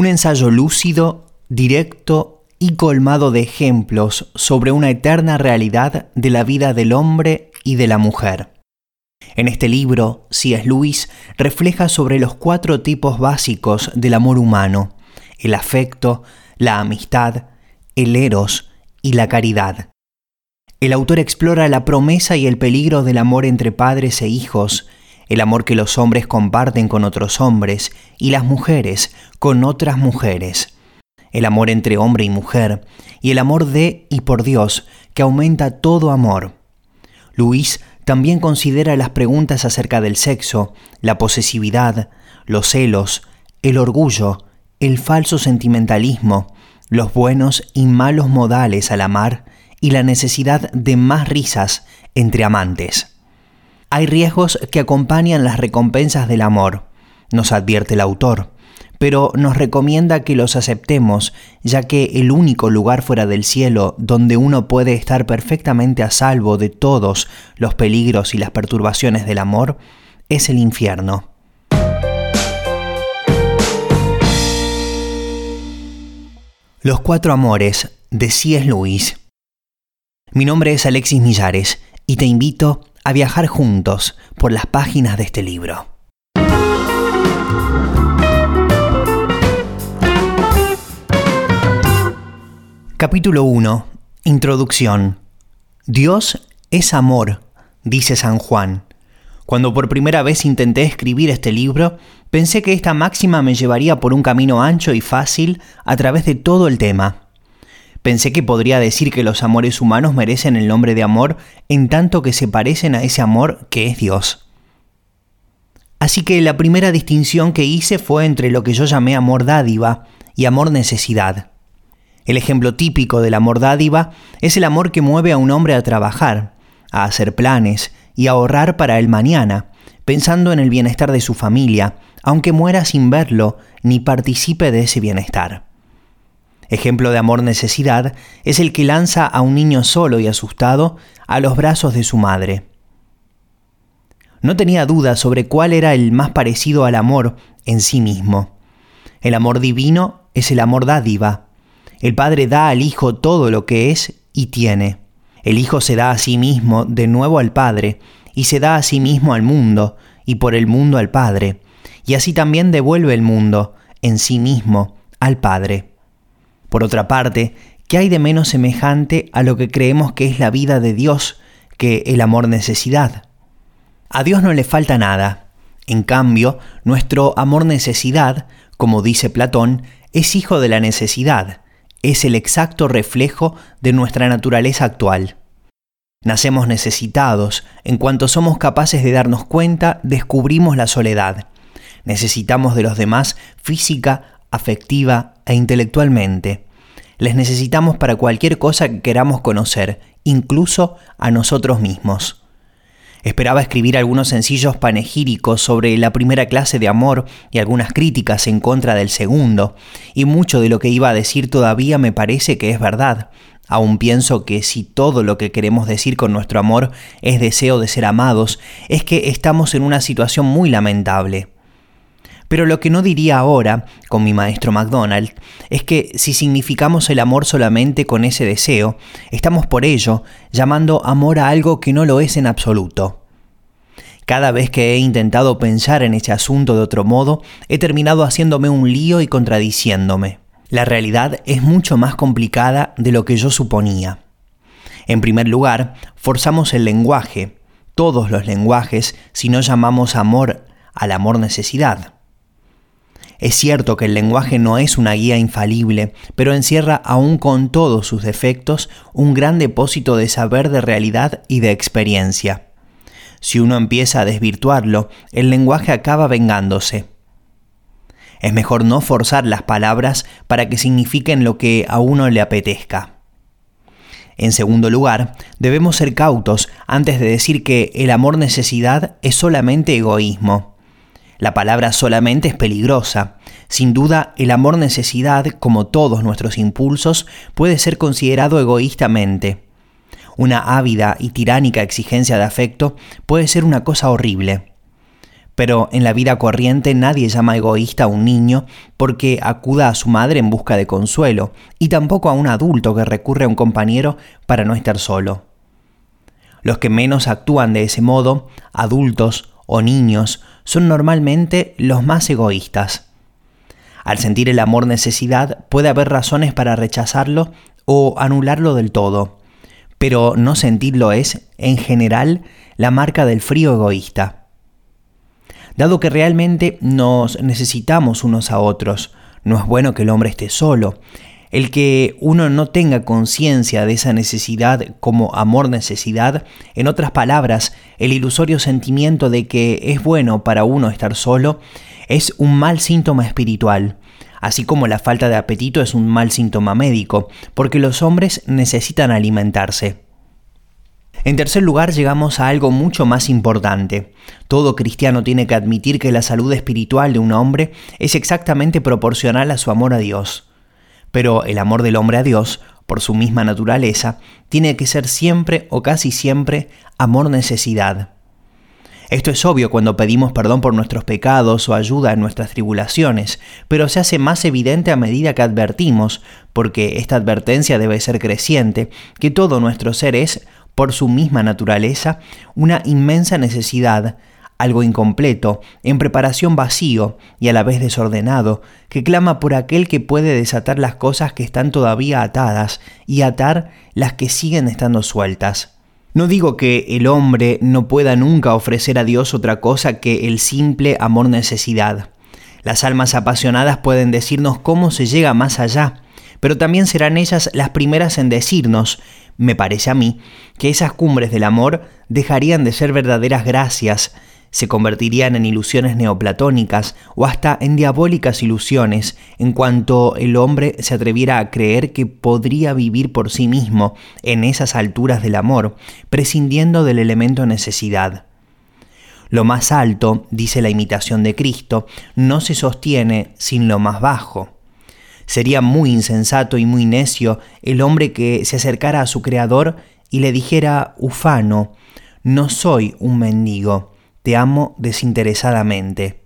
Un ensayo lúcido, directo y colmado de ejemplos sobre una eterna realidad de la vida del hombre y de la mujer. En este libro, C.S. Lewis refleja sobre los cuatro tipos básicos del amor humano, el afecto, la amistad, el eros y la caridad. El autor explora la promesa y el peligro del amor entre padres e hijos, el amor que los hombres comparten con otros hombres y las mujeres con otras mujeres, el amor entre hombre y mujer y el amor de y por Dios que aumenta todo amor. Luis también considera las preguntas acerca del sexo, la posesividad, los celos, el orgullo, el falso sentimentalismo, los buenos y malos modales al amar y la necesidad de más risas entre amantes. Hay riesgos que acompañan las recompensas del amor, nos advierte el autor, pero nos recomienda que los aceptemos, ya que el único lugar fuera del cielo donde uno puede estar perfectamente a salvo de todos los peligros y las perturbaciones del amor es el infierno. Los cuatro amores de C.S. Lewis. Mi nombre es Alexis Millares y te invito a viajar juntos por las páginas de este libro. Capítulo 1. Introducción. Dios es amor, dice San Juan. Cuando por primera vez intenté escribir este libro, pensé que esta máxima me llevaría por un camino ancho y fácil a través de todo el tema. Pensé que podría decir que los amores humanos merecen el nombre de amor en tanto que se parecen a ese amor que es Dios. Así que la primera distinción que hice fue entre lo que yo llamé amor dádiva y amor necesidad. El ejemplo típico del amor dádiva es el amor que mueve a un hombre a trabajar, a hacer planes y a ahorrar para el mañana, pensando en el bienestar de su familia, aunque muera sin verlo ni participe de ese bienestar. Ejemplo de amor necesidad es el que lanza a un niño solo y asustado a los brazos de su madre. No tenía duda sobre cuál era el más parecido al amor en sí mismo. El amor divino es el amor dádiva. El Padre da al Hijo todo lo que es y tiene. El Hijo se da a sí mismo de nuevo al Padre, y se da a sí mismo al mundo, y por el mundo al Padre, y así también devuelve el mundo, en sí mismo, al Padre. Por otra parte, ¿qué hay de menos semejante a lo que creemos que es la vida de Dios que el amor necesidad? A Dios no le falta nada. En cambio, nuestro amor necesidad, como dice Platón, es hijo de la necesidad, es el exacto reflejo de nuestra naturaleza actual. Nacemos necesitados, en cuanto somos capaces de darnos cuenta, descubrimos la soledad. Necesitamos de los demás física, afectiva e intelectualmente. Les necesitamos para cualquier cosa que queramos conocer, incluso a nosotros mismos. Esperaba escribir algunos sencillos panegíricos sobre la primera clase de amor y algunas críticas en contra del segundo, y mucho de lo que iba a decir todavía me parece que es verdad. Aún pienso que si todo lo que queremos decir con nuestro amor es deseo de ser amados, es que estamos en una situación muy lamentable. Pero lo que no diría ahora, con mi maestro McDonald, es que si significamos el amor solamente con ese deseo, estamos por ello llamando amor a algo que no lo es en absoluto. Cada vez que he intentado pensar en ese asunto de otro modo, he terminado haciéndome un lío y contradiciéndome. La realidad es mucho más complicada de lo que yo suponía. En primer lugar, forzamos el lenguaje, todos los lenguajes, si no llamamos amor al amor necesidad. Es cierto que el lenguaje no es una guía infalible, pero encierra aún con todos sus defectos un gran depósito de saber de realidad y de experiencia. Si uno empieza a desvirtuarlo, el lenguaje acaba vengándose. Es mejor no forzar las palabras para que signifiquen lo que a uno le apetezca. En segundo lugar, debemos ser cautos antes de decir que el amor necesidad es solamente egoísmo. La palabra solamente es peligrosa. Sin duda, el amor necesidad, como todos nuestros impulsos, puede ser considerado egoístamente. Una ávida y tiránica exigencia de afecto puede ser una cosa horrible. Pero en la vida corriente nadie llama egoísta a un niño porque acuda a su madre en busca de consuelo, y tampoco a un adulto que recurre a un compañero para no estar solo. Los que menos actúan de ese modo, adultos o niños, son normalmente los más egoístas. Al sentir el amor necesidad puede haber razones para rechazarlo o anularlo del todo, pero no sentirlo es, en general, la marca del frío egoísta. Dado que realmente nos necesitamos unos a otros, no es bueno que el hombre esté solo, el que uno no tenga conciencia de esa necesidad como amor-necesidad, en otras palabras, el ilusorio sentimiento de que es bueno para uno estar solo, es un mal síntoma espiritual, así como la falta de apetito es un mal síntoma médico, porque los hombres necesitan alimentarse. En tercer lugar, llegamos a algo mucho más importante. Todo cristiano tiene que admitir que la salud espiritual de un hombre es exactamente proporcional a su amor a Dios. Pero el amor del hombre a Dios, por su misma naturaleza, tiene que ser siempre o casi siempre amor-necesidad. Esto es obvio cuando pedimos perdón por nuestros pecados o ayuda en nuestras tribulaciones, pero se hace más evidente a medida que advertimos, porque esta advertencia debe ser creciente, que todo nuestro ser es, por su misma naturaleza, una inmensa necesidad, algo incompleto, en preparación vacío y a la vez desordenado, que clama por aquel que puede desatar las cosas que están todavía atadas y atar las que siguen estando sueltas. No digo que el hombre no pueda nunca ofrecer a Dios otra cosa que el simple amor necesidad. Las almas apasionadas pueden decirnos cómo se llega más allá, pero también serán ellas las primeras en decirnos, me parece a mí, que esas cumbres del amor dejarían de ser verdaderas gracias se convertirían en ilusiones neoplatónicas o hasta en diabólicas ilusiones en cuanto el hombre se atreviera a creer que podría vivir por sí mismo en esas alturas del amor, prescindiendo del elemento necesidad. Lo más alto, dice la imitación de Cristo, no se sostiene sin lo más bajo. Sería muy insensato y muy necio el hombre que se acercara a su Creador y le dijera, ufano, no soy un mendigo, te amo desinteresadamente.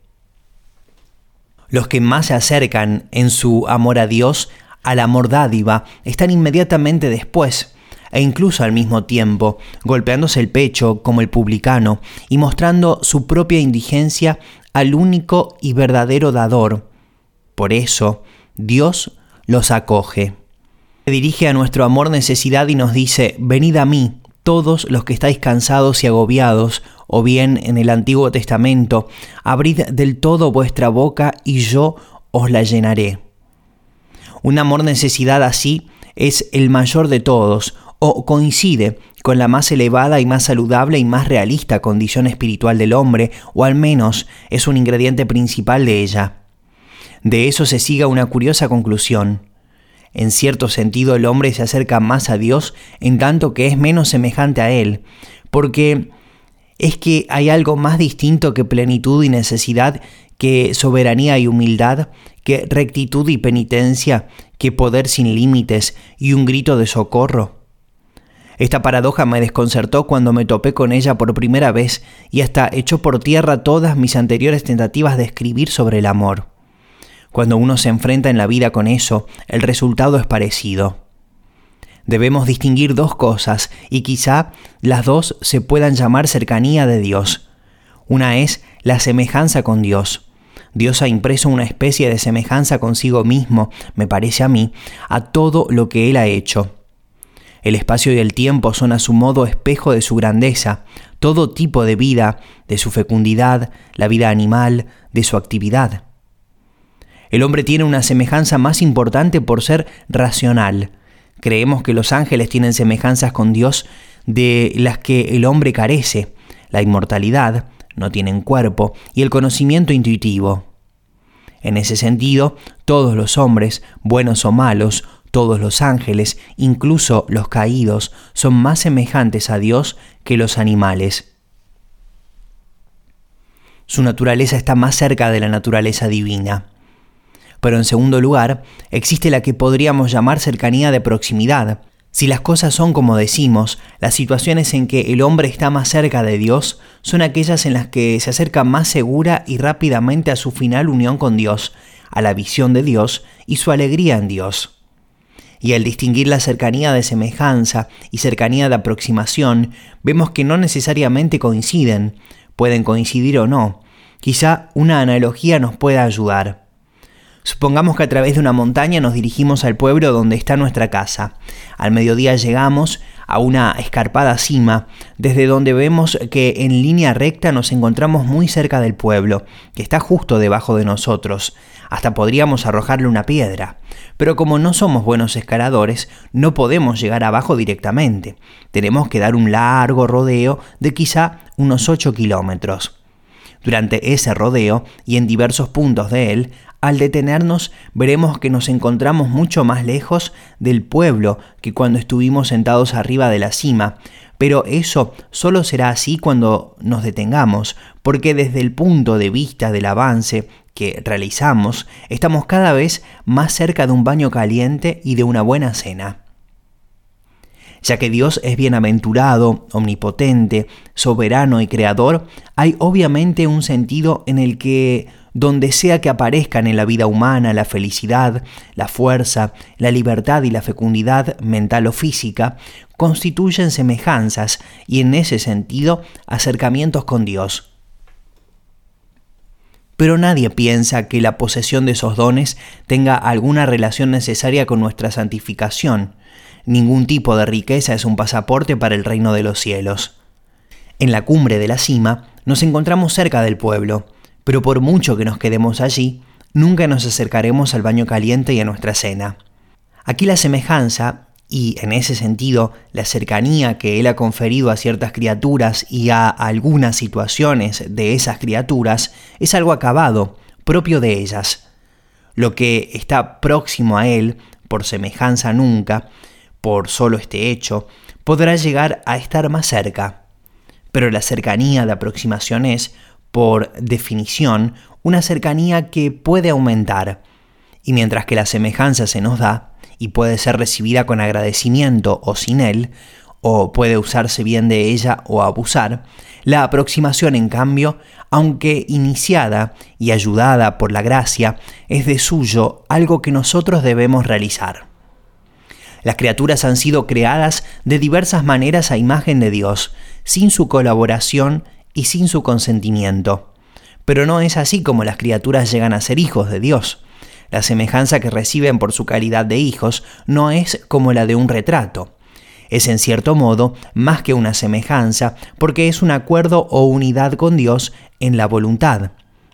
Los que más se acercan en su amor a Dios, al amor dádiva, están inmediatamente después, e incluso al mismo tiempo, golpeándose el pecho como el publicano y mostrando su propia indigencia al único y verdadero dador. Por eso, Dios los acoge. Se dirige a nuestro amor necesidad y nos dice, venid a mí, todos los que estáis cansados y agobiados, o bien en el Antiguo Testamento, abrid del todo vuestra boca y yo os la llenaré. Un amor necesidad así es el mayor de todos, o coincide con la más elevada y más saludable y más realista condición espiritual del hombre, o al menos es un ingrediente principal de ella. De eso se siga una curiosa conclusión. En cierto sentido el hombre se acerca más a Dios en tanto que es menos semejante a Él, porque es que hay algo más distinto que plenitud y necesidad, que soberanía y humildad, que rectitud y penitencia, que poder sin límites y un grito de socorro. Esta paradoja me desconcertó cuando me topé con ella por primera vez y hasta echó por tierra todas mis anteriores tentativas de escribir sobre el amor. Cuando uno se enfrenta en la vida con eso, el resultado es parecido. Debemos distinguir dos cosas y quizá las dos se puedan llamar cercanía de Dios. Una es la semejanza con Dios. Dios ha impreso una especie de semejanza consigo mismo, me parece a mí, a todo lo que Él ha hecho. El espacio y el tiempo son a su modo espejo de su grandeza, todo tipo de vida, de su fecundidad, la vida animal, de su actividad. El hombre tiene una semejanza más importante por ser racional. Creemos que los ángeles tienen semejanzas con Dios de las que el hombre carece, la inmortalidad, no tienen cuerpo, y el conocimiento intuitivo. En ese sentido, todos los hombres, buenos o malos, todos los ángeles, incluso los caídos, son más semejantes a Dios que los animales. Su naturaleza está más cerca de la naturaleza divina. Pero en segundo lugar, existe la que podríamos llamar cercanía de proximidad, Si las cosas son como decimos, las situaciones en que el hombre está más cerca de Dios son aquellas en las que se acerca más segura y rápidamente a su final unión con Dios, a la visión de Dios y su alegría en Dios. Y al distinguir la cercanía de semejanza y cercanía de aproximación, vemos que no necesariamente coinciden, pueden coincidir o no. Quizá una analogía nos pueda ayudar. Supongamos que a través de una montaña nos dirigimos al pueblo donde está nuestra casa. Al mediodía llegamos a una escarpada cima, desde donde vemos que en línea recta nos encontramos muy cerca del pueblo, que está justo debajo de nosotros. Hasta podríamos arrojarle una piedra. Pero como no somos buenos escaladores, no podemos llegar abajo directamente. Tenemos que dar un largo rodeo de quizá unos 8 kilómetros. Durante ese rodeo y en diversos puntos de él al detenernos veremos que nos encontramos mucho más lejos del pueblo que cuando estuvimos sentados arriba de la cima, pero eso solo será así cuando nos detengamos, porque desde el punto de vista del avance que realizamos, estamos cada vez más cerca de un baño caliente y de una buena cena. Ya que Dios es bienaventurado, omnipotente, soberano y creador, hay obviamente un sentido en el que donde sea que aparezcan en la vida humana la felicidad, la fuerza, la libertad y la fecundidad mental o física, constituyen semejanzas y en ese sentido acercamientos con Dios. Pero nadie piensa que la posesión de esos dones tenga alguna relación necesaria con nuestra santificación. Ningún tipo de riqueza es un pasaporte para el reino de los cielos. En la cumbre de la cima nos encontramos cerca del pueblo, pero por mucho que nos quedemos allí, nunca nos acercaremos al baño caliente y a nuestra cena. Aquí la semejanza, y en ese sentido la cercanía que Él ha conferido a ciertas criaturas y a algunas situaciones de esas criaturas, es algo acabado, propio de ellas. Lo que está próximo a Él, por semejanza nunca, por solo este hecho, podrá llegar a estar más cerca. Pero la cercanía de aproximación es, por definición, una cercanía que puede aumentar. Y mientras que la semejanza se nos da, y puede ser recibida con agradecimiento o sin él, o puede usarse bien de ella o abusar, la aproximación, en cambio, aunque iniciada y ayudada por la gracia, es de suyo algo que nosotros debemos realizar. Las criaturas han sido creadas de diversas maneras a imagen de Dios, sin su colaboración y sin su consentimiento. Pero no es así como las criaturas llegan a ser hijos de Dios. La semejanza que reciben por su calidad de hijos no es como la de un retrato. Es en cierto modo más que una semejanza porque es un acuerdo o unidad con Dios en la voluntad,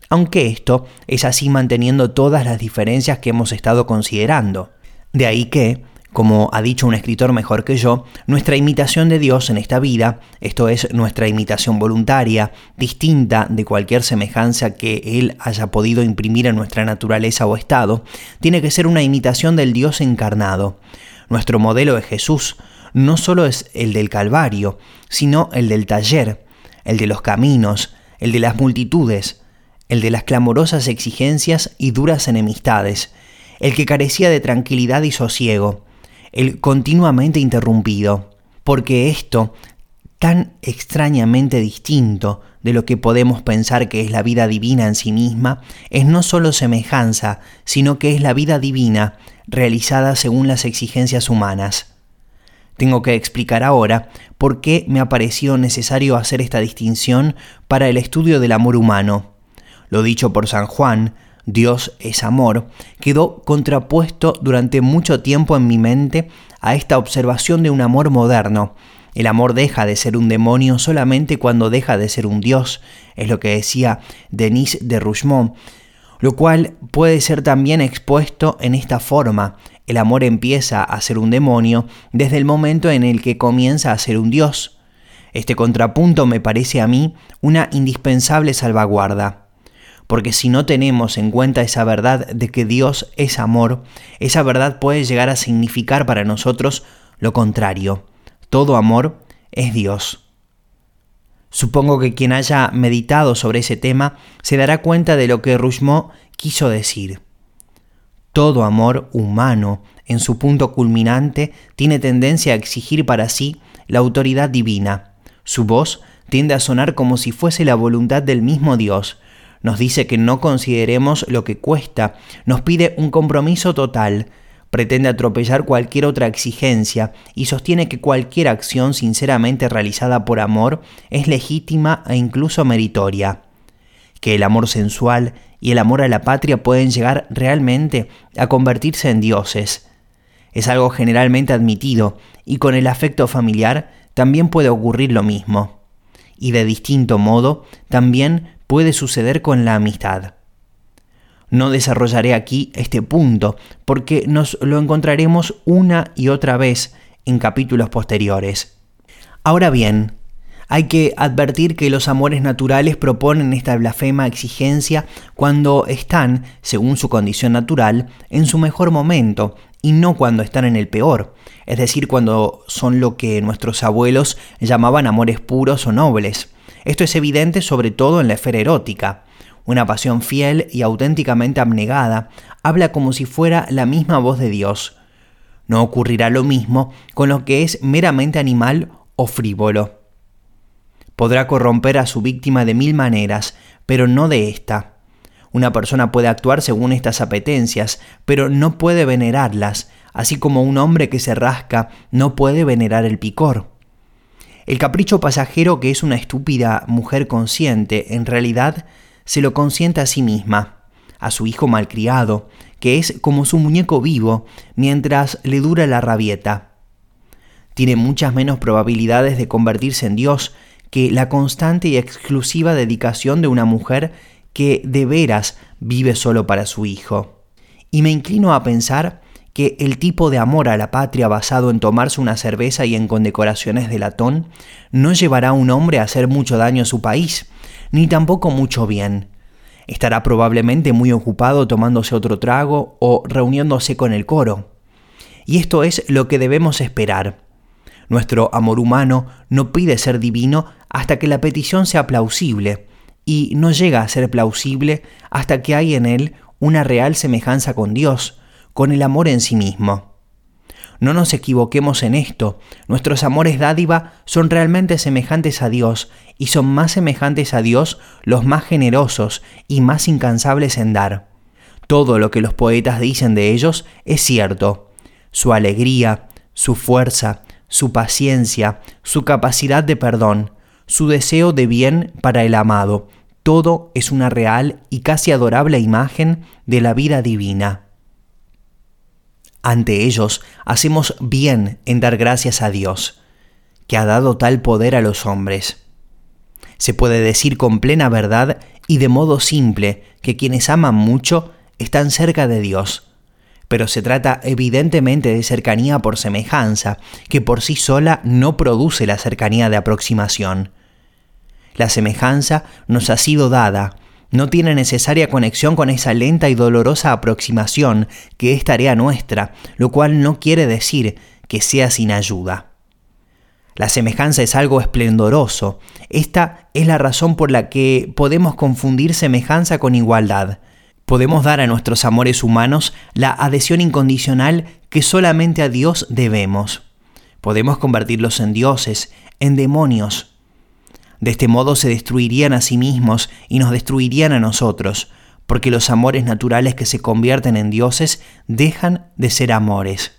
aunque esto es así manteniendo todas las diferencias que hemos estado considerando. De ahí que, como ha dicho un escritor mejor que yo, nuestra imitación de Dios en esta vida, esto es nuestra imitación voluntaria, distinta de cualquier semejanza que Él haya podido imprimir en nuestra naturaleza o estado, tiene que ser una imitación del Dios encarnado. Nuestro modelo de Jesús no solo es el del Calvario, sino el del taller, el de los caminos, el de las multitudes, el de las clamorosas exigencias y duras enemistades, el que carecía de tranquilidad y sosiego, el continuamente interrumpido, porque esto, tan extrañamente distinto de lo que podemos pensar que es la vida divina en sí misma, es no solo semejanza, sino que es la vida divina realizada según las exigencias humanas. Tengo que explicar ahora por qué me ha parecido necesario hacer esta distinción para el estudio del amor humano. Lo dicho por San Juan, Dios es amor, quedó contrapuesto durante mucho tiempo en mi mente a esta observación de un amor moderno. El amor deja de ser un demonio solamente cuando deja de ser un Dios, es lo que decía Denis de Rougemont, lo cual puede ser también expuesto en esta forma. El amor empieza a ser un demonio desde el momento en el que comienza a ser un Dios. Este contrapunto me parece a mí una indispensable salvaguarda porque si no tenemos en cuenta esa verdad de que Dios es amor, esa verdad puede llegar a significar para nosotros lo contrario. Todo amor es Dios. Supongo que quien haya meditado sobre ese tema se dará cuenta de lo que Rougemont quiso decir. Todo amor humano, en su punto culminante, tiene tendencia a exigir para sí la autoridad divina. Su voz tiende a sonar como si fuese la voluntad del mismo Dios. Nos dice que no consideremos lo que cuesta, nos pide un compromiso total, pretende atropellar cualquier otra exigencia y sostiene que cualquier acción sinceramente realizada por amor es legítima e incluso meritoria. Que el amor sensual y el amor a la patria pueden llegar realmente a convertirse en dioses. Es algo generalmente admitido y con el afecto familiar también puede ocurrir lo mismo. Y de distinto modo también puede suceder con la amistad. No desarrollaré aquí este punto porque nos lo encontraremos una y otra vez en capítulos posteriores. Ahora bien, hay que advertir que los amores naturales proponen esta blasfema exigencia cuando están, según su condición natural, en su mejor momento y no cuando están en el peor, es decir, cuando son lo que nuestros abuelos llamaban amores puros o nobles. Esto es evidente sobre todo en la esfera erótica. Una pasión fiel y auténticamente abnegada habla como si fuera la misma voz de Dios. No ocurrirá lo mismo con lo que es meramente animal o frívolo. Podrá corromper a su víctima de mil maneras, pero no de esta. Una persona puede actuar según estas apetencias, pero no puede venerarlas, así como un hombre que se rasca no puede venerar el picor. El capricho pasajero que es una estúpida mujer consciente, en realidad se lo consiente a sí misma, a su hijo malcriado, que es como su muñeco vivo, mientras le dura la rabieta. Tiene muchas menos probabilidades de convertirse en Dios que la constante y exclusiva dedicación de una mujer que de veras vive solo para su hijo. Y me inclino a pensar que el tipo de amor a la patria basado en tomarse una cerveza y en condecoraciones de latón no llevará a un hombre a hacer mucho daño a su país, ni tampoco mucho bien. Estará probablemente muy ocupado tomándose otro trago o reuniéndose con el coro. Y esto es lo que debemos esperar. Nuestro amor humano no pide ser divino hasta que la petición sea plausible, y no llega a ser plausible hasta que hay en él una real semejanza con Dios, con el amor en sí mismo. No nos equivoquemos en esto, nuestros amores dádiva son realmente semejantes a Dios y son más semejantes a Dios los más generosos y más incansables en dar. Todo lo que los poetas dicen de ellos es cierto. Su alegría, su fuerza, su paciencia, su capacidad de perdón, su deseo de bien para el amado, todo es una real y casi adorable imagen de la vida divina. Ante ellos hacemos bien en dar gracias a Dios, que ha dado tal poder a los hombres. Se puede decir con plena verdad y de modo simple que quienes aman mucho están cerca de Dios, pero se trata evidentemente de cercanía por semejanza, que por sí sola no produce la cercanía de aproximación. La semejanza nos ha sido dada, no tiene necesaria conexión con esa lenta y dolorosa aproximación que es tarea nuestra, lo cual no quiere decir que sea sin ayuda. La semejanza es algo esplendoroso. Esta es la razón por la que podemos confundir semejanza con igualdad. Podemos dar a nuestros amores humanos la adhesión incondicional que solamente a Dios debemos. Podemos convertirlos en dioses, en demonios, de este modo se destruirían a sí mismos y nos destruirían a nosotros, porque los amores naturales que se convierten en dioses dejan de ser amores.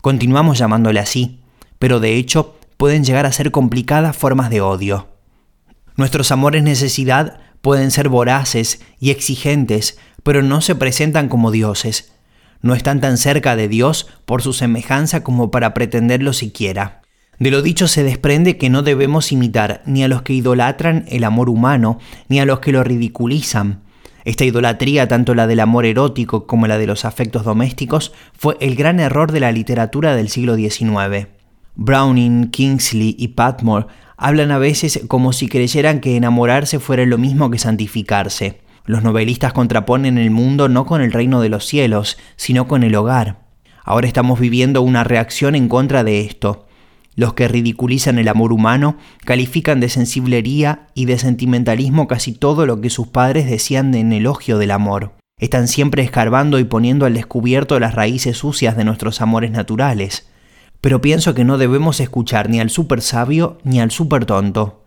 Continuamos llamándole así, pero de hecho pueden llegar a ser complicadas formas de odio. Nuestros amores necesidad pueden ser voraces y exigentes, pero no se presentan como dioses. No están tan cerca de Dios por su semejanza como para pretenderlo siquiera. De lo dicho se desprende que no debemos imitar ni a los que idolatran el amor humano, ni a los que lo ridiculizan. Esta idolatría, tanto la del amor erótico como la de los afectos domésticos, fue el gran error de la literatura del siglo XIX. Browning, Kingsley y Patmore hablan a veces como si creyeran que enamorarse fuera lo mismo que santificarse. Los novelistas contraponen el mundo no con el reino de los cielos, sino con el hogar. Ahora estamos viviendo una reacción en contra de esto. Los que ridiculizan el amor humano califican de sensiblería y de sentimentalismo casi todo lo que sus padres decían en elogio del amor. Están siempre escarbando y poniendo al descubierto las raíces sucias de nuestros amores naturales. Pero pienso que no debemos escuchar ni al super sabio ni al super tonto.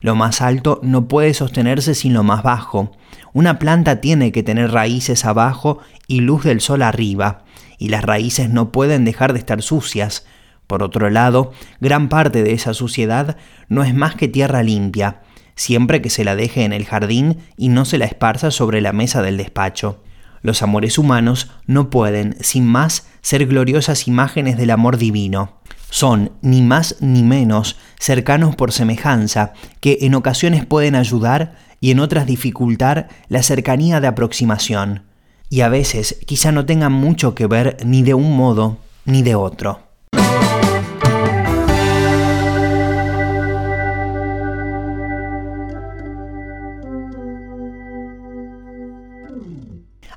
Lo más alto no puede sostenerse sin lo más bajo. Una planta tiene que tener raíces abajo y luz del sol arriba, y las raíces no pueden dejar de estar sucias. Por otro lado, gran parte de esa suciedad no es más que tierra limpia, siempre que se la deje en el jardín y no se la esparza sobre la mesa del despacho. Los amores humanos no pueden, sin más, ser gloriosas imágenes del amor divino. Son, ni más ni menos, cercanos por semejanza, que en ocasiones pueden ayudar y en otras dificultar la cercanía de aproximación. Y a veces quizá no tengan mucho que ver ni de un modo ni de otro.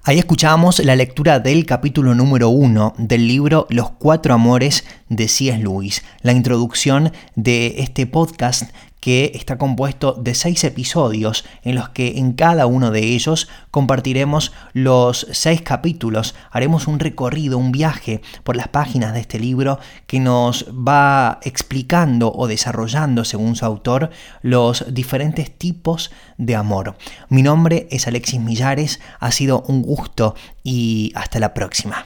Ahí escuchábamos la lectura del capítulo número uno del libro Los Cuatro Amores de C.S. Lewis, la introducción de este podcast que está compuesto de seis episodios en los que en cada uno de ellos compartiremos los seis capítulos, haremos un recorrido, un viaje por las páginas de este libro que nos va explicando o desarrollando, según su autor, los diferentes tipos de amor. Mi nombre es Alexis Millares, ha sido un gusto y hasta la próxima.